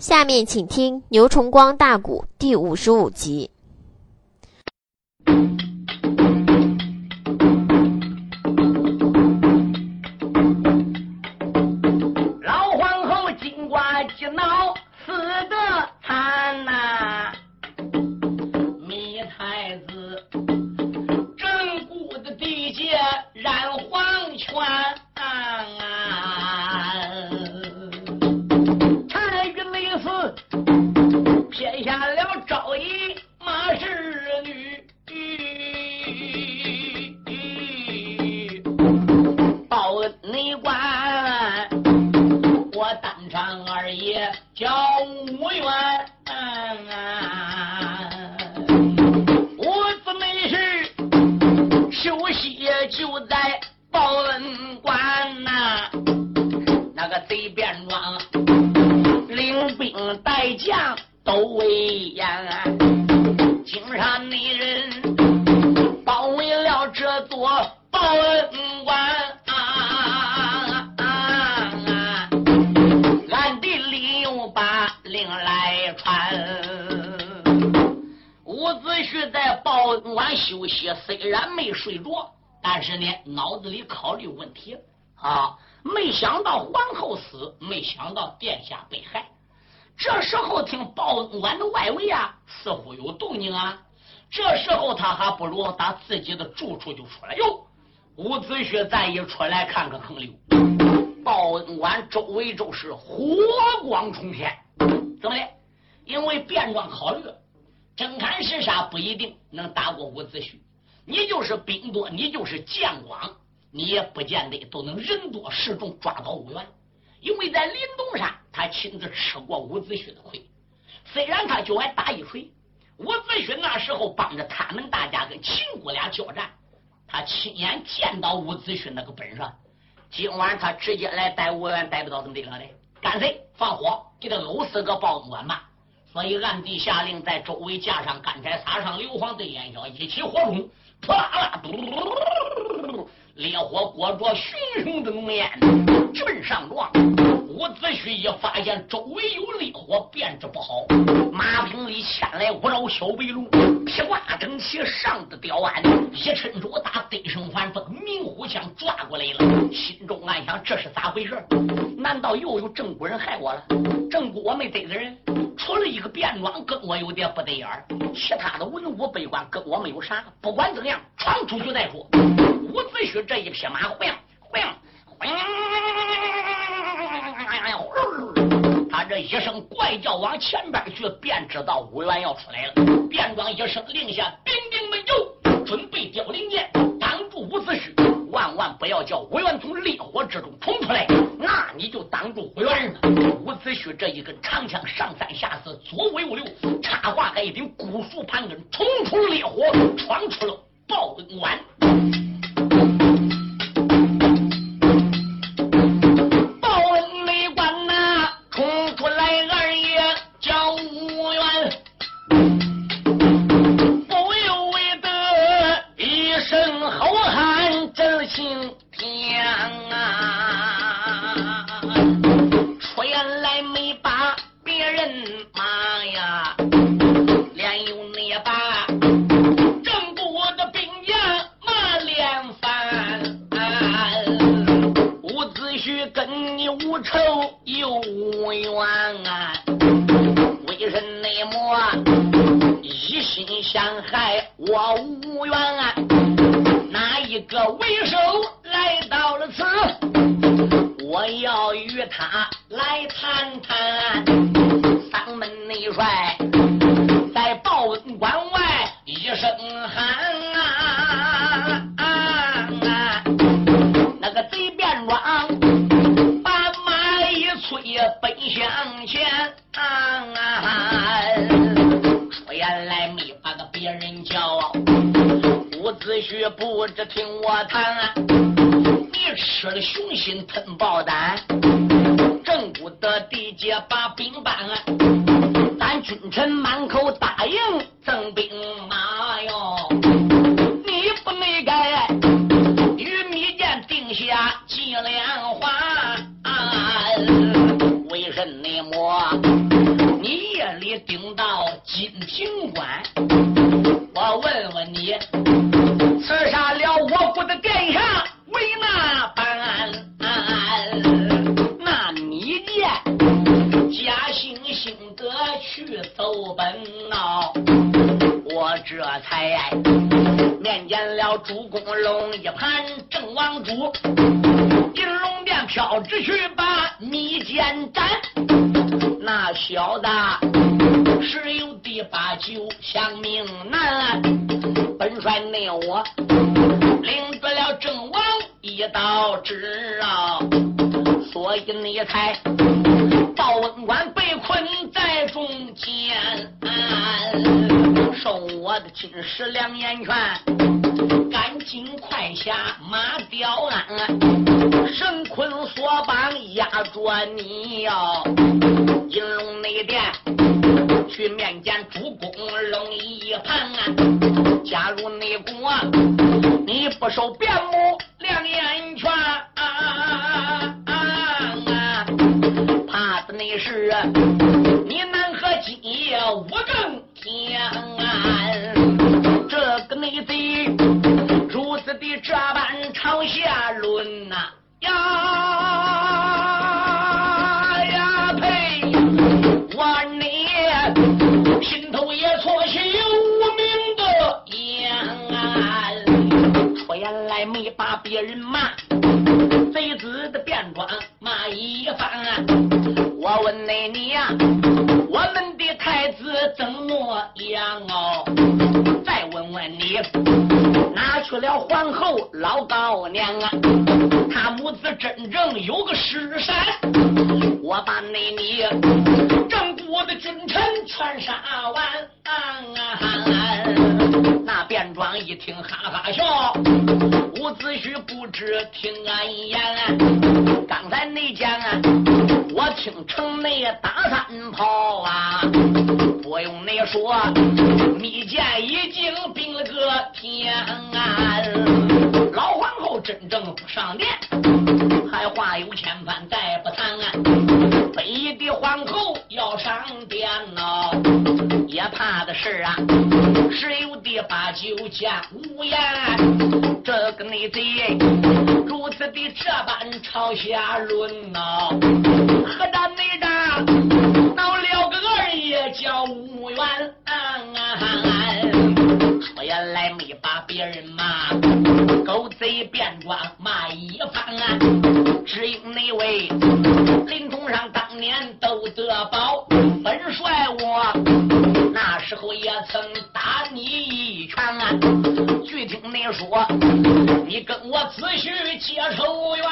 下面请听牛崇光大鼓第五十五集。报恩馆休息，虽然没睡着，但是呢，脑子里考虑问题啊。没想到皇后死，没想到殿下被害。这时候听报恩馆的外围啊，似乎有动静啊。这时候他还不如打自己的住处就出来哟。伍子胥再一出来看个坑流，报恩馆周围就是火光冲天，怎么的？因为变装考虑，真砍实杀不一定能打过伍子胥。你就是兵多，你就是将广，你也不见得都能人多势众抓到伍员。因为在林东山，他亲自吃过伍子胥的亏。虽然他就爱打一锤，伍子胥那时候帮着他们大家跟秦国俩交战，他亲眼见到伍子胥那个本事。今晚他直接来逮伍元，逮不到怎么地了的？干脆放火给他搂死个报恩官吧。所以暗地下令，在周围架上干柴，撒上硫磺的烟硝，一起火中，啪啦啦，嘟嘟嘟烈火裹着熊熊的浓烟，直上撞。伍子胥一发现周围有烈火，便知不好，马平里牵来五绕小白龙，披挂整齐上的吊鞍，一抻手打得胜反风，明虎枪抓过来了。心中暗想：这是咋回事？难道又有郑国人害我了？正国我没得罪人，除了一个便装跟我有点不对眼儿，其他的文武百官跟我没有啥。不管怎样，闯出去再说。伍子胥这一匹马，晃晃晃，一声怪叫往前边去，便知道武元要出来了。便装一声令下，兵丁们有准备凋零剑，挡住伍子胥。万万不要叫武元从烈火之中冲出来，那你就挡住武元。伍子胥这一根长枪上三下四，左五右六，插挂在一柄古树盘根，冲出烈火，闯出了报恩馆。为人内魔一心想害我无缘啊，哪一个为首来到了此？我要与他来谈谈。三门内帅在报恩关外一声喊不知听我谈，你吃了雄心吞豹胆，正骨的地界把兵搬，咱君臣满口答应赠才面见了主公龙一盘正王主，金龙殿飘旨去把密剑斩。那小子十有第八九强命难，本帅内我领得了郑王一道旨啊，所以你才报文官被困在中间，受我的金石两眼拳，赶紧快下马吊鞍，神捆索绑压着你哟。金龙内殿去面见主公龙一盘，假如内国你不收边牧两眼拳，怕的是你南河今夜五更天，这个内贼如此的这般朝下论呐呀！心头也错起无名的烟，出言来没把别人骂，贼子的便装骂一番。我问那你呀，拿，去了皇后老高娘啊？他母子真正有个尸山，我把那你正国的君臣全杀完。那便装一听哈哈笑，伍子胥不知听俺言。刚才你讲啊，我听城内打三炮啊，不用你说，密剑已经兵了个天安。老皇后真正不上殿，还话有千番。北的皇后要上殿呐，也怕的是啊，十有的八九见无言。这个内贼如此的这般朝下论呐，何战内战闹了个二爷叫无缘。说原来没把别人骂，狗贼变装骂一番。只因那位林冲上当年斗得宝，本帅我那时候也曾打你一拳啊。据听你说，你跟我子婿结仇怨，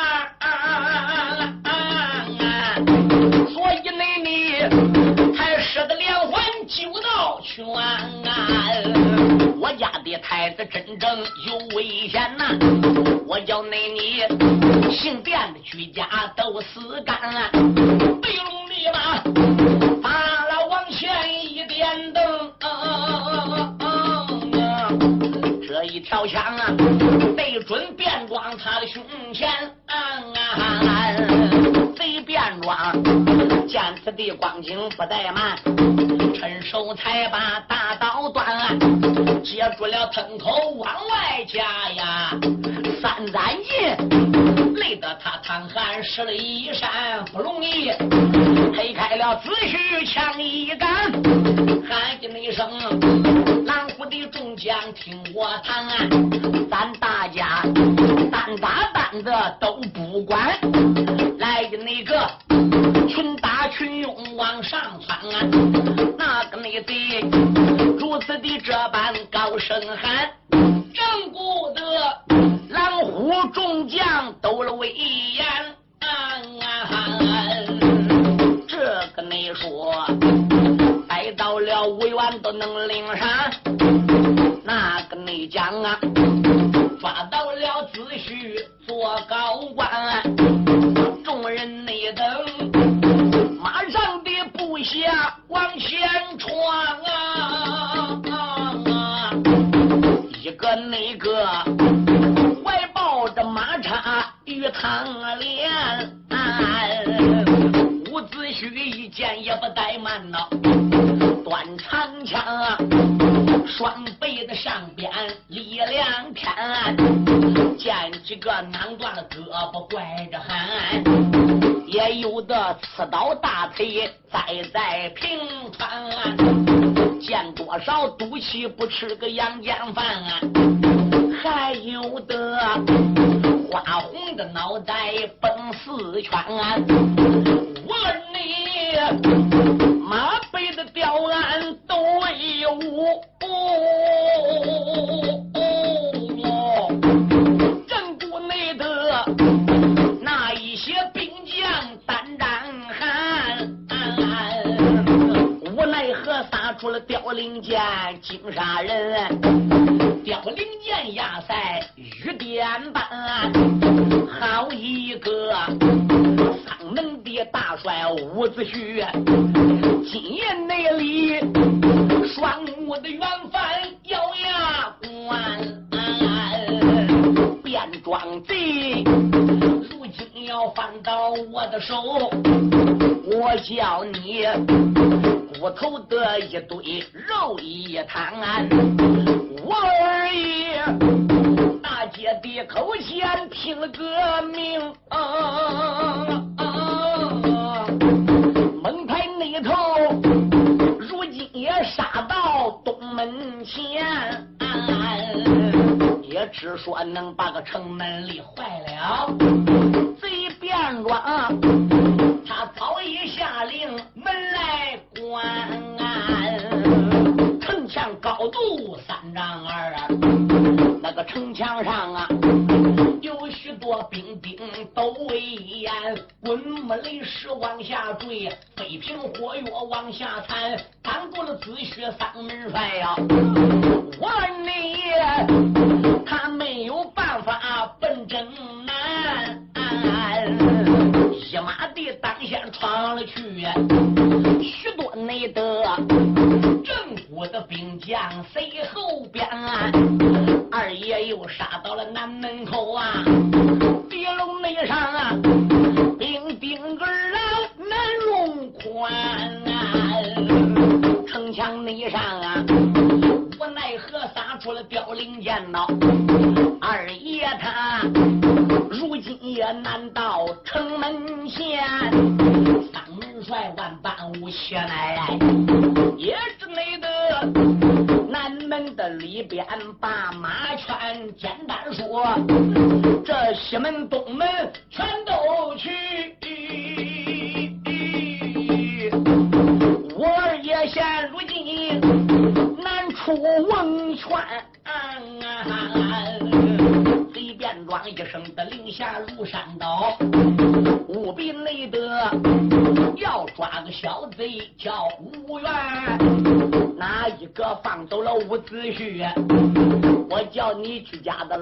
所以呢你才使得连环九道拳啊。我家的太子真正有危险呐！我叫那你姓卞的居家都死干，背龙立马把了往前一点灯，这一条枪啊，对准便装他的胸前。啊见此地光景不怠慢，趁手才把大刀断，接住了藤头往外夹呀，三盏银累得他淌汗湿了衣衫，不容易推开了子虚枪一杆，喊了一声：“南湖的众将听我谈，咱大家单打单的都不管。”的那个群打群拥往上窜，那个你的如此的这般高声喊，正顾得狼虎众将都了威严。这个你说，逮到了五元都能领上，那个你讲啊，抓到了子虚做高官。唐莲，伍子胥一见也不。怠慢呐，端长枪，双背的上边力量天，见几个囊断了胳膊拐着喊，也有的刺刀大腿栽在平川，见多少赌气不吃个阳间饭，啊还有的花红的脑袋崩四圈，我问你马背的吊鞍都有。正谷内的出了凋零剑，惊杀人。凋零剑压在雨点般，好一个丧门的大帅伍子胥，今夜内里双目的元帅咬牙关，变装贼如今要放到我的手，我叫你骨头的一堆，肉一摊。我二爷大姐的口前听了个名，蒙台那头如今也杀到东门前，也只说能把个城门立坏了，贼变装，他早已下令门来关。城墙高度三丈二，那个城墙上啊，有许多兵丁都威严，滚木雷石往下坠，飞瓶火药往下弹，挡住了子胥三门帅呀！我了去，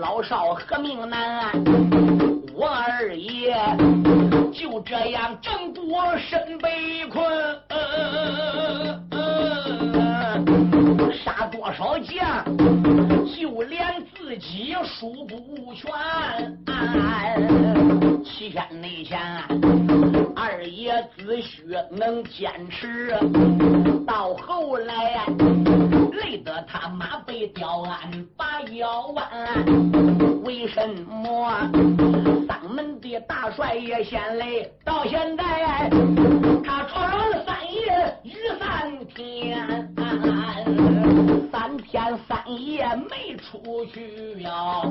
老少何命难？我二爷就这样正多身被困，杀多少将，就连自己数不全。七天内前，二爷子胥能坚持，到后来累得他马背吊鞍把腰弯。为什么当门的大帅也先累？到现在他闯了三夜雨三天，三天三夜没出去呀，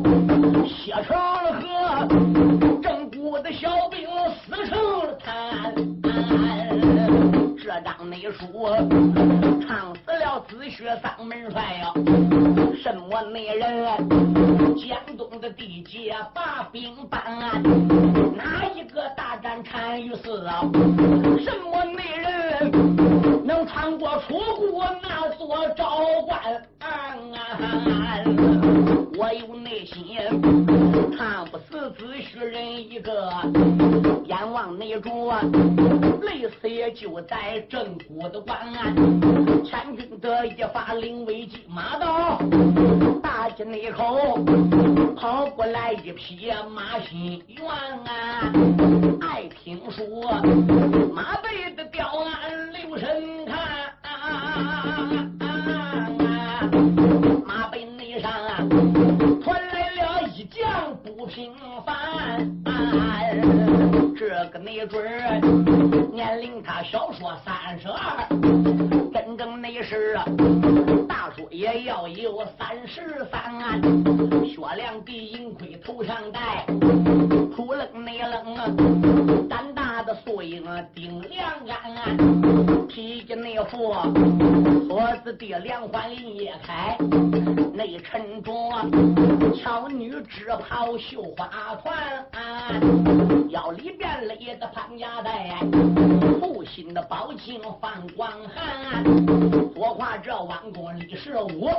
血成了河。正骨的小兵死成了滩，这张内书唱死了子胥三门帅呀！什么内人？江东的地界把兵搬，哪一个大战单于死啊？什么内人能穿过楚国那座昭关？我有内心，看不死子胥人一个，阎王内主，累死也就在正骨的关。千军得一发领为计，马到大街内口，跑过来一匹马心猿啊！爱听说马背的吊鞍留神人看，马这个没准年龄他小说三十二，真正那是大叔也要有三十三。雪亮的银盔头上戴，冷内愣啊，胆大的素英顶梁杆，披着那副锁子的两环叶开，内衬着巧女织袍绣花团，腰里边。勒的潘家带，父亲的宝镜放光寒，多夸这弯弓李十五，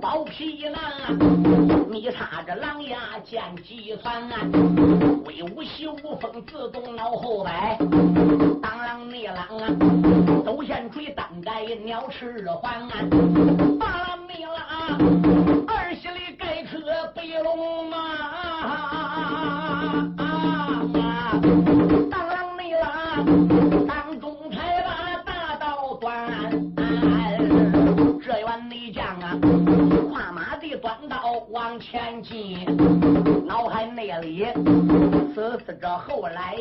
包皮囊，你插着狼牙剑戟窜，威武秀风自动脑后摆，当啷内啷啊，走线追单盖鸟翅环，巴拉密拉，二十里盖可白龙马。啊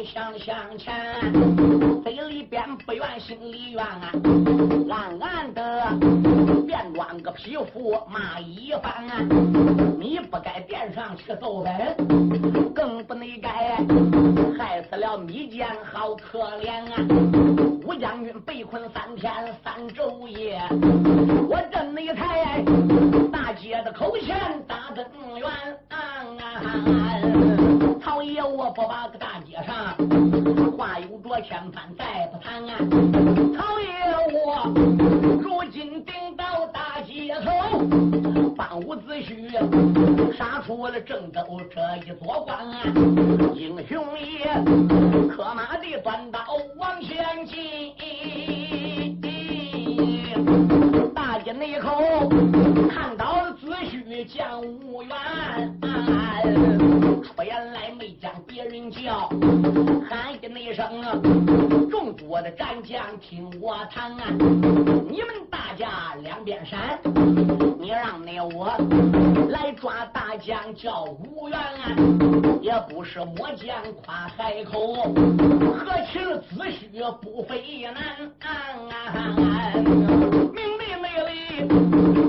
想向前，嘴里边不愿心里怨啊，暗暗的便装个匹夫骂一番。你不该殿上去奏本，更不能该。害死了密剑，好可怜啊！吴将军被困三天三昼夜，我这内才大街的口前打增援。曹爷，我不把个大街上话有着千番，再不谈。曹爷，我如今顶到大街头，帮伍子胥杀出了郑州这一座关，英雄也可马的短刀往前进，大街内口看到子胥将无缘。出言来没将别人叫，喊一那声！众多的战将听我谈！你们大家两边闪，你让那我来抓大将叫吴元！也不是末将夸海口，何其子虚不费难啊！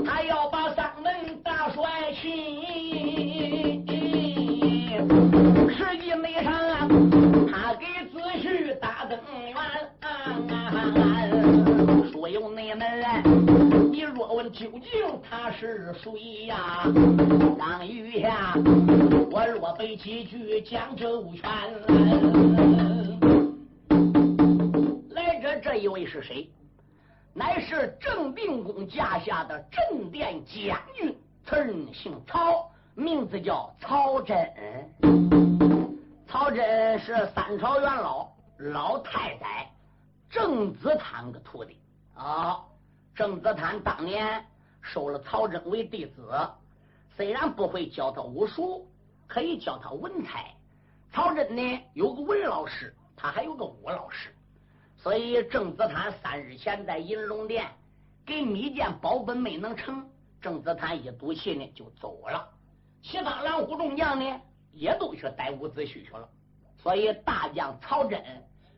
他要把三门大帅请。实际没上，他给子胥打增援。说有内门，你若问究竟他是谁呀？当余下我若背几句讲周全。来者这一位是谁？乃是郑定公驾下的镇殿将军，此人姓曹。名字叫曹真，曹真是三朝元老老太太郑子坦的徒弟啊。郑子坦当年收了曹真为弟子，虽然不会教他武术，可以教他文采。曹真呢有个文老师，他还有个武老师，所以郑子坦三日前在银龙殿给密件保本没能成，郑子坦一赌气呢就走了。其他蓝虎众将呢，也都去逮伍子胥去了。所以大将曹真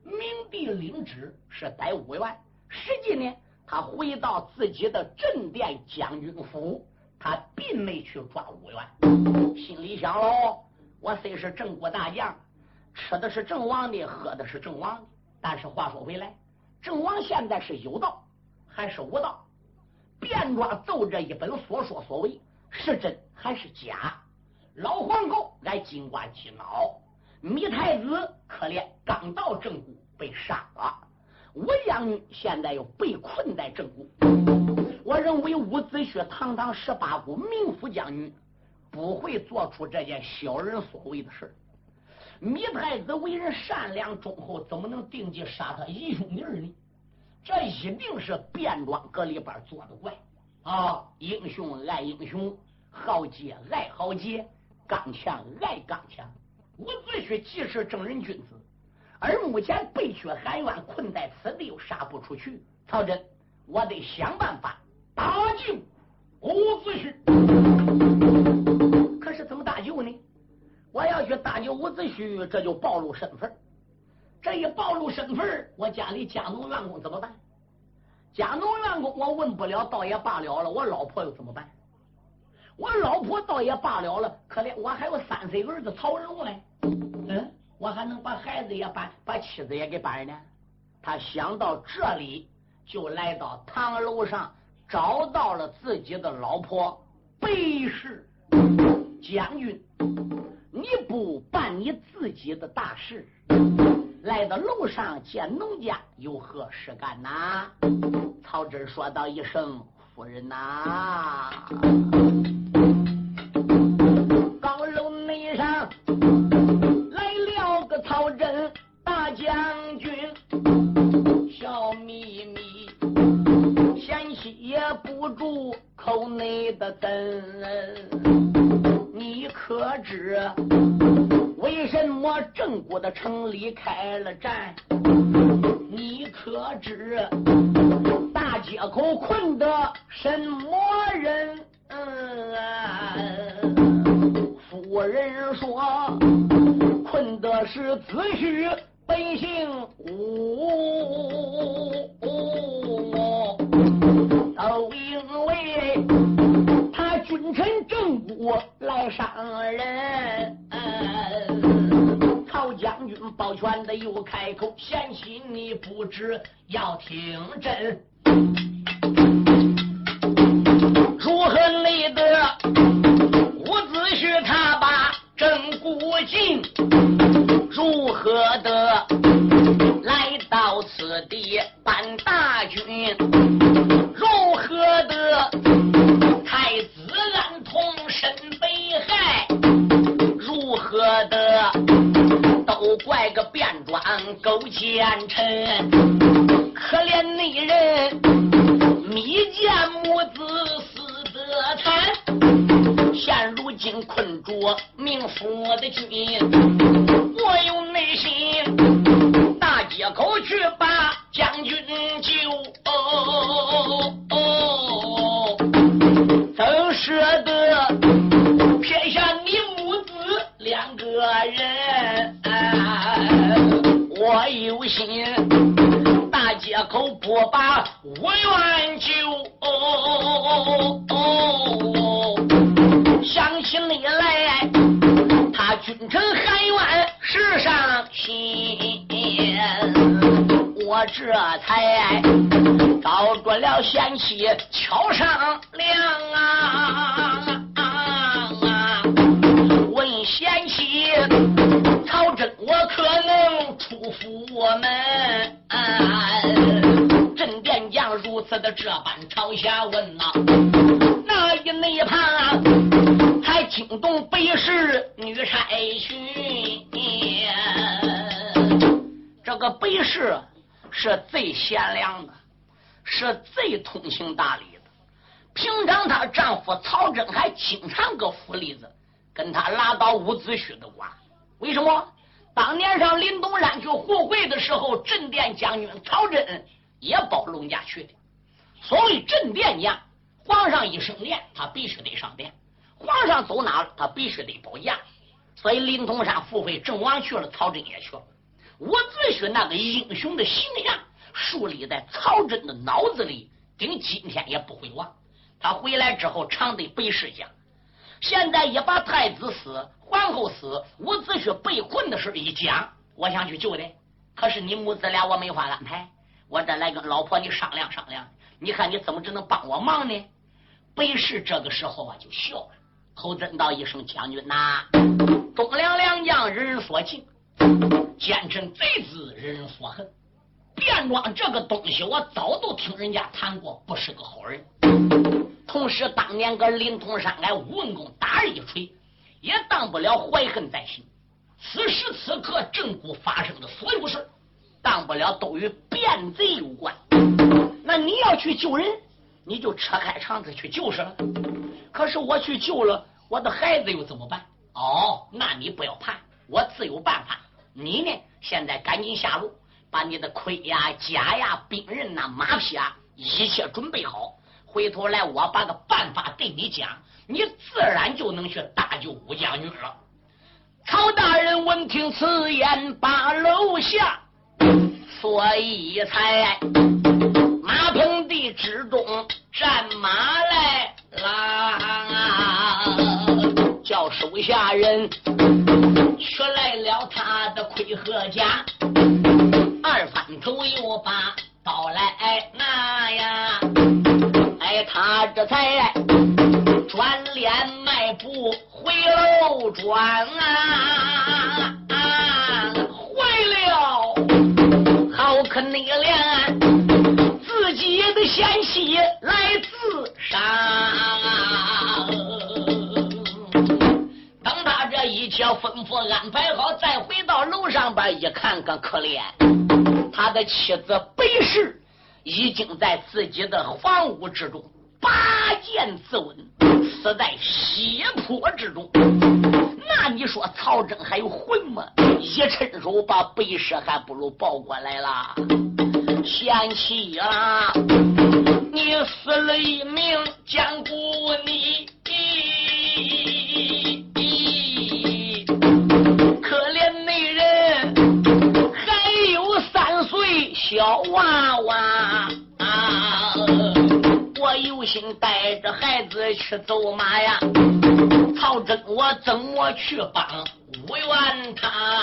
明帝领旨是逮伍员，实际呢，他回到自己的镇殿将军府，他并没去抓伍员。心里想喽，我虽是郑国大将，吃的是郑王的，喝的是郑王的。但是话说回来，郑王现在是有道还是无道？便装奏这一本所说所为。是真还是假？老皇后来金瓜击脑，米太子可怜刚到正谷被杀了，吴将军现在又被困在正谷。我认为伍子胥堂堂十八国名副将军，不会做出这件小人所为的事米太子为人善良忠厚，怎么能定计杀他义兄弟呢？这一定是变装搁里边做的怪。啊！英雄爱英雄，豪杰爱豪杰，刚强爱刚强。伍子胥既是正人君子，而目前被却含冤困在此地，又杀不出去，曹真，我得想办法搭救伍子胥。我要去搭救伍子胥，这就暴露身份。这一暴露身份，我家里家奴员工怎么办？家奴员工我问不了，倒也罢了了。我老婆又怎么办？我老婆倒也罢了了，可怜我还有三岁儿子曹仁呢。嗯，我还能把孩子也搬，把妻子也给搬呢？他想到这里，就来到堂楼上，找到了自己的老婆贝氏将军。你不办你自己的大事？来到楼上见农家有何事干呐？曹真说道一声：“夫人呐。”高楼内上来了个曹真大将军，笑眯眯，险些也不住口内的灯。你可知？为什么郑国的城里开了战？你可知大街口困的什么人？夫人说，困的是子虚本姓吴，上人，曹。将军抱拳的又开口，贤妻你不知要听真，如何立得伍子胥他把正骨尽，奸臣，可怜内人密见母子死得惨，现如今困住命府的军，我有内心口不把我愿救。想起你来，他君臣含冤世上心，我这才找着了贤妻敲上梁啊！的这般朝下问呐，那一内旁还惊动北市女差巡。这个北市是最贤良的，是最通情达理的。平常她丈夫曹真还经常搁府里子跟她拉到伍子胥的瓜。为什么当年上林东山去护会的时候，镇殿将军曹真也保龙家去的？所谓镇殿将，皇上一升殿，他必须得上殿；皇上走哪了，他必须得保驾。所以灵通山副会郑王去了，曹真也去了。伍子胥那个英雄的形象树立在曹真的脑子里，顶今天也不会忘。他回来之后，常对北氏讲。现在一把太子死，皇后死，伍子胥被困的事一讲，我想去救的。可是你母子俩我没法安排，我这来跟老婆你商量商量，你看你怎么只能帮我忙呢？北氏这个时候啊就笑了，侯真道一声将军呐，忠良良将人人所敬，奸臣贼子人人所恨。卞庄这个东西我早都听人家谈过，不是个好人。同时，当年搁临潼山来武文公打一锤，也当不了怀恨在心。此时此刻，正骨发生的所有事，当不了都与变贼有关。那你要去救人，你就扯开肠子去救是了。可是我去救了我的孩子，又怎么办？哦，那你不要怕，我自有办法。你呢，现在赶紧下路。把你的盔呀、甲呀、兵刃呐、马匹啊，一切准备好。回头来，我把个办法对你讲，你自然就能去搭救武将军了。曹大人闻听此言，把楼下，所以才之中战马来啦，叫手下人取来了他的盔和甲，二反头又把刀来拿呀。哎他这才转脸迈步回楼转啊，坏了！好可你连这一切吩咐安排好，再回到楼上边一看，个可怜，他的妻子白氏已经在自己的房屋之中。拔剑自刎，死在血泊之中。那你说曹真还有魂吗？一伸手把白氏还不如抱过来了。贤妻啊，你死了一命，将顾你。小娃娃啊，我。有心带着孩子去走马呀，曹真我怎么去帮无缘他？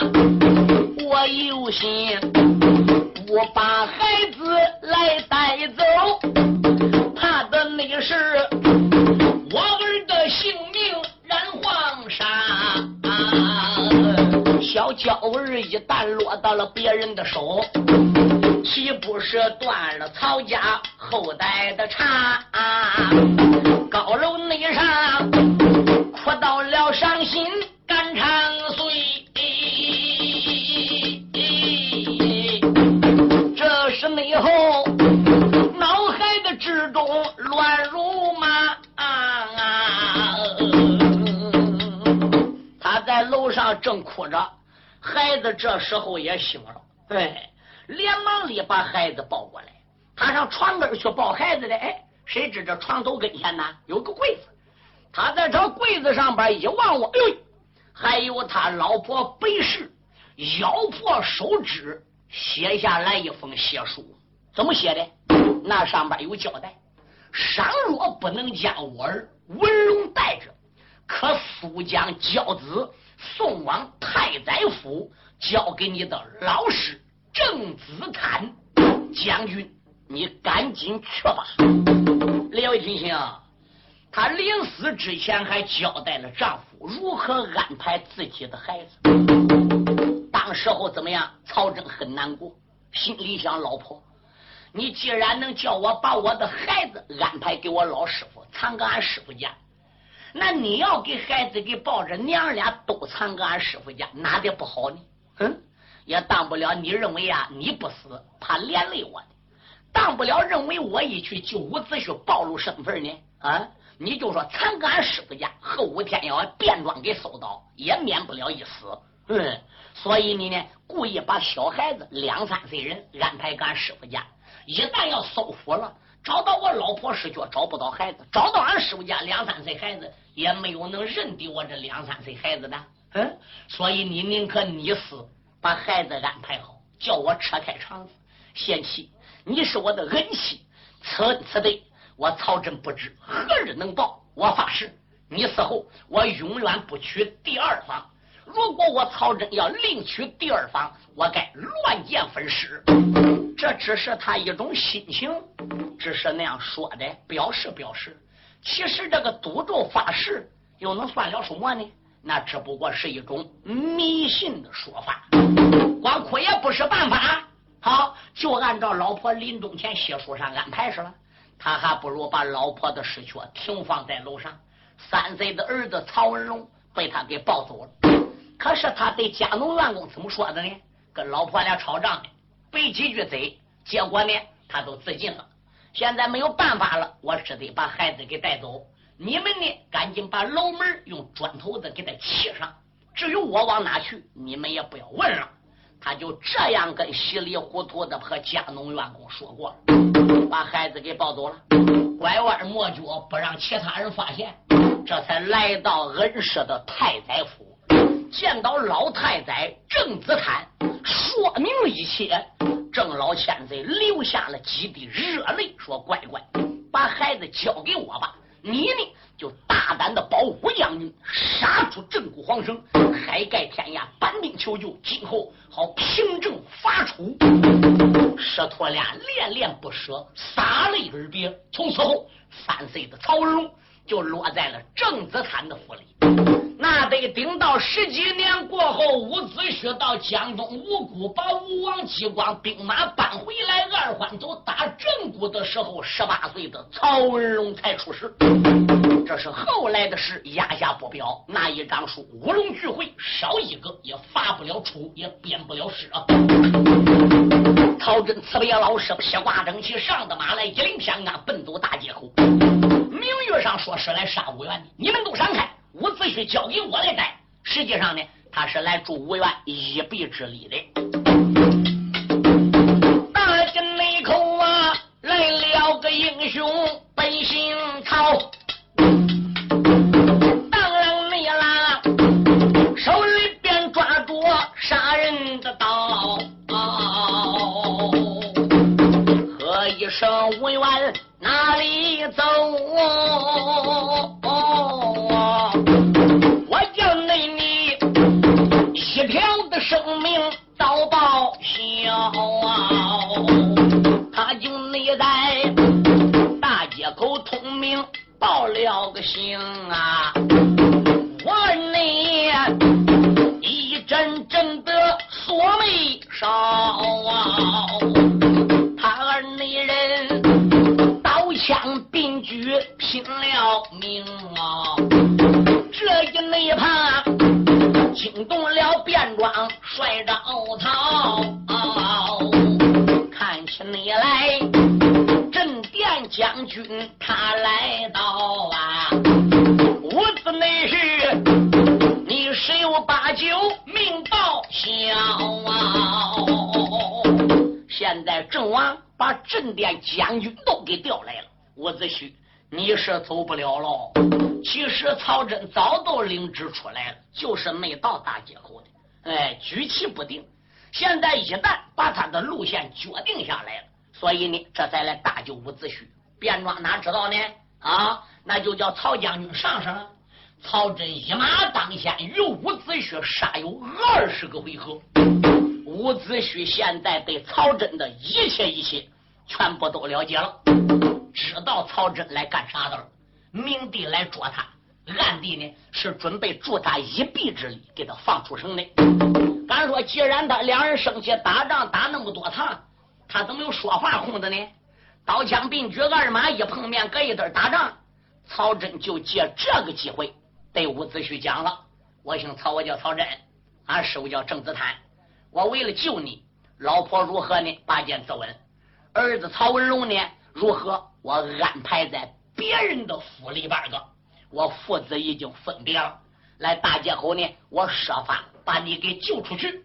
我有心，我把孩子来带走，怕的那是我儿的性命染黄沙。小娇儿一旦落到了别人的手。岂不是断了曹家后代的茶？啊高楼内上哭到了伤心肝肠碎。这是内后脑海的之中乱如麻。啊他在楼上正哭着，孩子这时候也醒了。对。连忙里把孩子抱过来，他上床根去抱孩子的。哎，谁知这床头跟前呢有个柜子，他在这柜子上边一望望，哎呦，还有他老婆白氏咬破手指写下来一封血书，怎么写的？那上边有交代：倘若不能将我儿文龙带着，可速将交子送往太宰府，交给你的老师。郑子坦将军，你赶紧去吧。列位听清，她临死之前还交代了丈夫如何安排自己的孩子。当时候怎么样？曹真很难过，心里想：老婆，你既然能叫我把我的孩子安排给我老师傅，藏搁俺师傅家，那你要给孩子给抱着，娘俩都藏搁俺师傅家，哪点不好呢？嗯。也当不了，你认为啊？你不死，怕连累我的；当不了，认为我一去就伍子胥暴露身份呢？啊！你就说藏俺师傅家，后五天要变装给搜到，也免不了一死。嗯，所以你呢，故意把小孩子两三岁人安排俺师傅家，一旦要搜府了，找到我老婆尸脚，找不到孩子；找到俺师傅家两三岁孩子，也没有能认得我这两三岁孩子的。嗯，所以你宁可你死。把孩子安排好，叫我扯开肠子。贤妻，你是我的恩妻，此此对我曹真不知何日能报。我发誓，你死后我永远不娶第二房。如果我曹真要另娶第二房，我该乱箭分尸。这只是他一种心情，只是那样说的，表示表示。其实这个赌咒发誓，又能算了什么呢？那只不过是一种迷信的说法，光哭也不是办法。好，就按照老婆临终前写书上安排是了。他还不如把老婆的尸壳停放在楼上。三岁的儿子曹文龙被他给抱走了。可是他对家奴员工怎么说的呢？跟老婆俩吵仗呢，背几句嘴，结果呢，他都自尽了。现在没有办法了，我只得把孩子给带走。你们呢？赶紧把楼门用砖头子给他砌上。至于我往哪去，你们也不要问了。他就这样跟稀里糊涂的和家农员工说过了，把孩子给抱走了，拐弯抹角不让其他人发现，这才来到恩师的太宰府，见到老太宰郑子坦，说明了一切。郑老千岁流下了几滴热泪，说：“乖乖，把孩子交给我吧。你呢，就大胆的保护将军，杀出镇谷皇城，开盖天涯，搬兵求救，今后好平正发出。”师徒俩恋恋不舍，洒泪而别。从此后，三岁的曹文龙就落在了郑子坦的府里。那得顶到十几年过后，伍子胥到江东吴谷，把吴王姬光兵马搬回来，二环走打正谷的时候，十八岁的曹文龙才出世。这是后来的事，压下不表。那一张书，五龙聚会，少一个也发不了出，也编不了诗啊。曹真辞别老师，披挂整齐，上的马来，一领天杆，奔走大街口。名誉上说是来杀五元的，你们都闪开。伍子胥交给我来带，实际上呢，他是来助吴元一臂之力的。大金内口啊，来了个英雄本姓曹，报个信啊！我内一阵阵的锁眉梢啊！他儿内人刀枪并举拼了命啊！这一内怕。惊动了便装帅张涛，看起你来镇殿将军他来到啊，王把镇殿将军都给调来了，伍子胥你是走不了喽。其实曹真早都领旨出来了，就是没到大街口的，哎，举棋不定。现在一旦把他的路线决定下来了，所以呢，这才来搭救伍子胥。便装哪知道呢？啊，那就叫曹将军上上。曹真一马当先，与伍子胥杀有二十个回合。伍子胥现在对曹真的一切一切全部都了解了，知道曹真来干啥的了。明地来捉他，暗地呢是准备助他一臂之力，给他放出城的。敢说，既然他两人生气打仗打那么多趟，他怎么有说话空的呢？刀枪并举，二马一碰面，搁一堆打仗。曹真就借这个机会对伍子胥讲了：“我姓曹，我叫曹真，俺师傅叫郑子坦。我为了救你，老婆如何呢？拔剑自刎。儿子曹文龙呢？如何？我安排在。”别人的府里边个，我父子已经分别了。来大街口呢，我设法把你给救出去。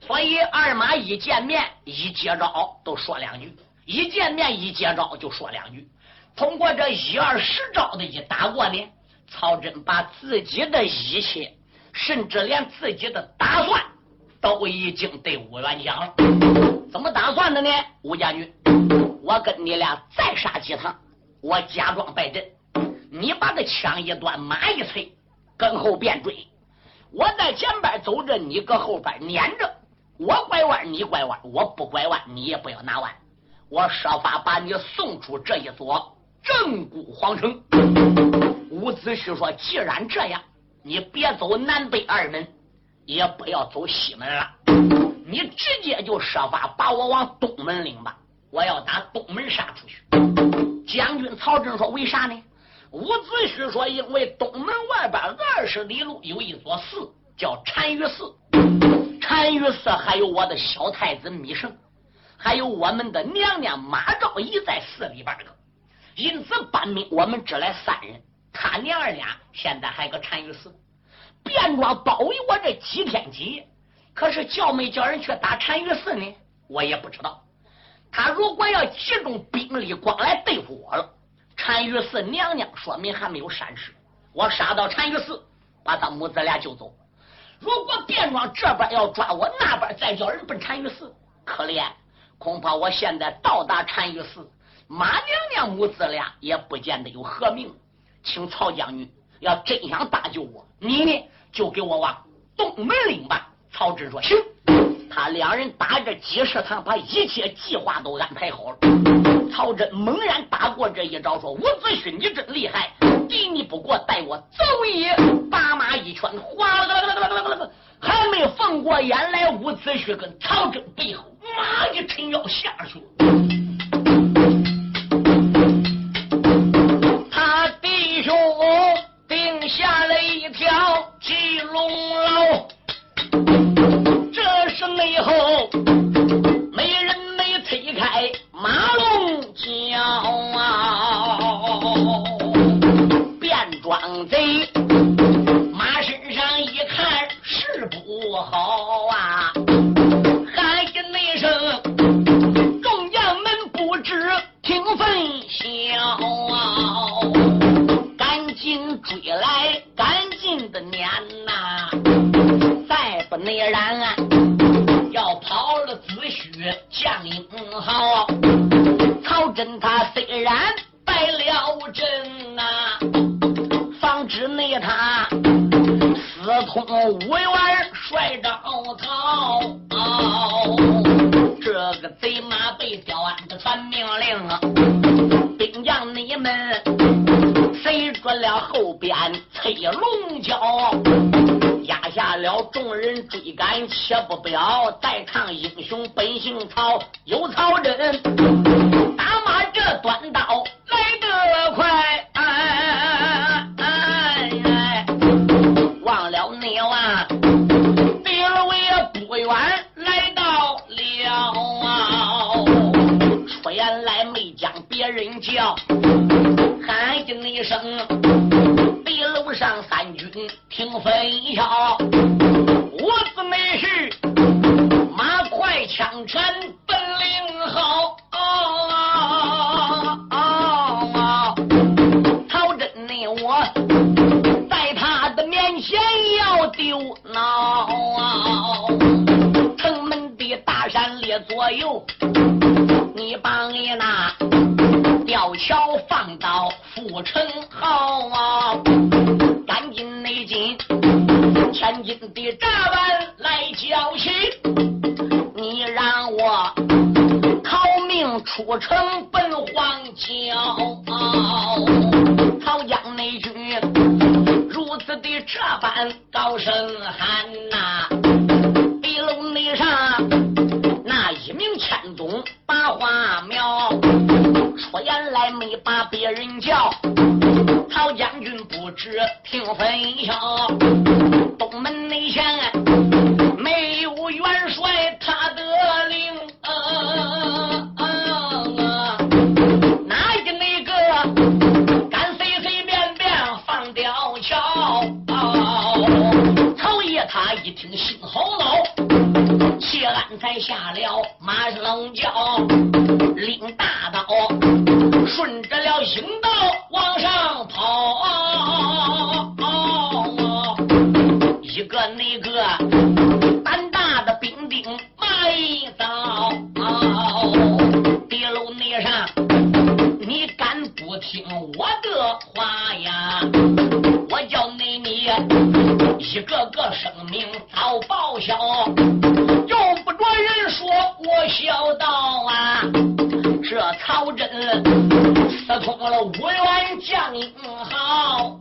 所以二马一见面一接招都说两句，一见面一接招就说两句。通过这一二十招的一打过呢，曹真把自己的一切，甚至连自己的打算都已经对吴元讲了。怎么打算的呢？吴将军，我跟你俩再杀几趟。我假装败阵，你把这枪一端，马一催，跟后便追。我在前边走着，你搁后边撵着。我拐弯，你拐弯；我不拐弯，你也不要拿弯。我设法把你送出这一座正骨皇城。伍子胥说：“既然这样，你别走南北二门，也不要走西门了，你直接就设法把我往东门领吧。我要打东门杀出去。”将军曹真说：“为啥呢？”伍子胥说：“因为东门外边二十里路有一座寺，叫单于寺。单于寺还有我的小太子米胜，还有我们的娘娘马昭仪在寺里边的。因此，搬命我们只来三人，他娘儿俩现在还搁单于寺。便装包围我这几天几夜，可是叫没叫人去打单于寺呢？我也不知道。他如果要集中兵力光来对付我了，单于寺娘娘说明还没有善事。我杀到单于寺，把他母子俩救走。如果便装这边要抓我，那边再叫人奔单于寺，可怜，恐怕我现在到达单于寺，马娘娘母子俩也不见得有何命。请曹将军要真想搭救我，你呢就给我往东门领吧。曹真说行。他两人打这几十趟，把一切计划都安排好了。曹真猛然打过这一招，说：“伍子胥，你真厉害！敌你不过，带我走也！”把马一拳，哗啦啦啦啦啦啦，还没放过眼来，伍子胥跟曹真背后，马一沉要下去了。龙牢。背后没人没推开马龙叫啊，变装贼马身上一看是不好啊，喊一那声众将们不知听分晓啊，将英豪，曹真他虽然败了阵啊，方知内他私通五元帅张曹，这个贼马被刁安的传命令，兵将你们谁着了后边催龙角？压下了众人追赶，且不表。再看英雄本姓曹，有要丢脑。城门的大山列左右，你把你那吊桥放到阜城好啊。赶紧内进千金的闸板来交起，你让我逃命出城奔黄桥。曹江内军此的这般高声喊呐，地楼内上那一名千总把话苗，出言来没把别人叫。曹将军不知听分晓，东门内前听心好恼，谢安才下了马上叫，领大刀顺着了阴道往上跑，一个。那个胆大的兵丁马一刀，地楼内上，你敢不听我的话遭报销，用不着人说我小道啊！这曹真私通了五员将英豪。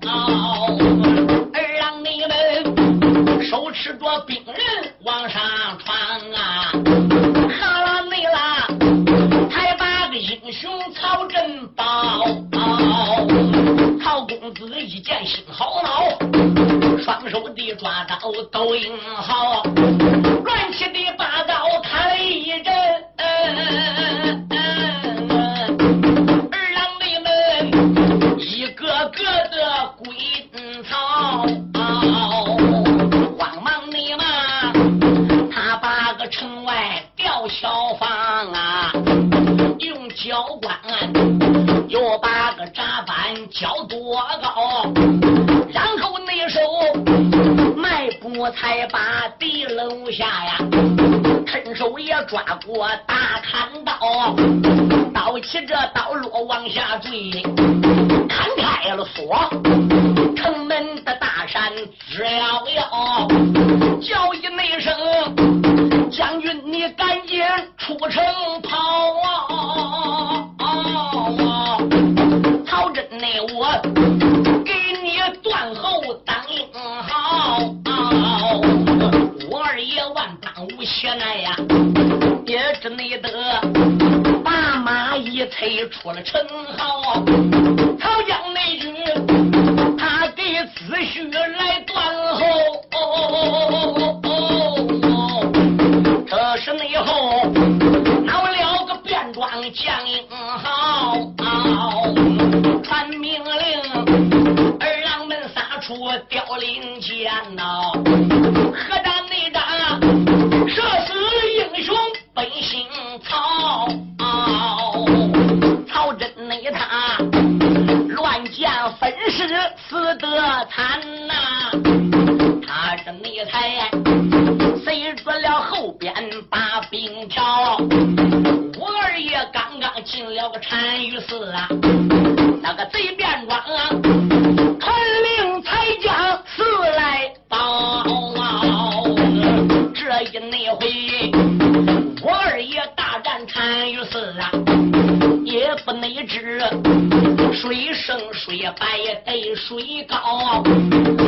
看，开了锁，城门的大山直摇摇，叫一那声，将军你赶紧出城跑啊！背出了陈浩曹阳内军那回，我二爷大战单于寺啊，也不内知水深水白得水高。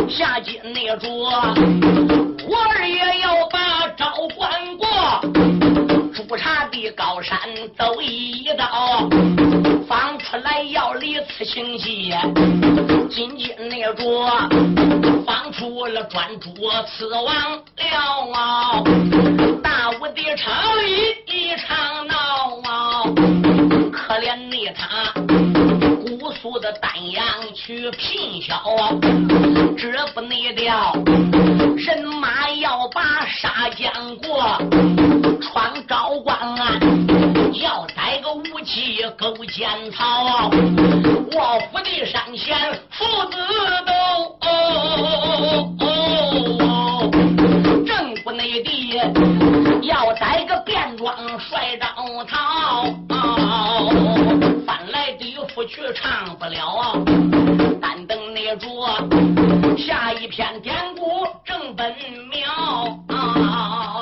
下界那着，我二爷山走一遭。放出来要离此情计，今天那着放出了专诸此王了，大武的朝里一场闹啊，可怜你他苏的丹阳去聘销，这不内调，人马要把杀将过，闯高关啊。要逮个武器勾奸曹，卧虎的山前父子都，哦哦哦正不内地要逮个便装帅张桃，翻来的出去唱不了，但等那桌下一篇典故正本妙啊。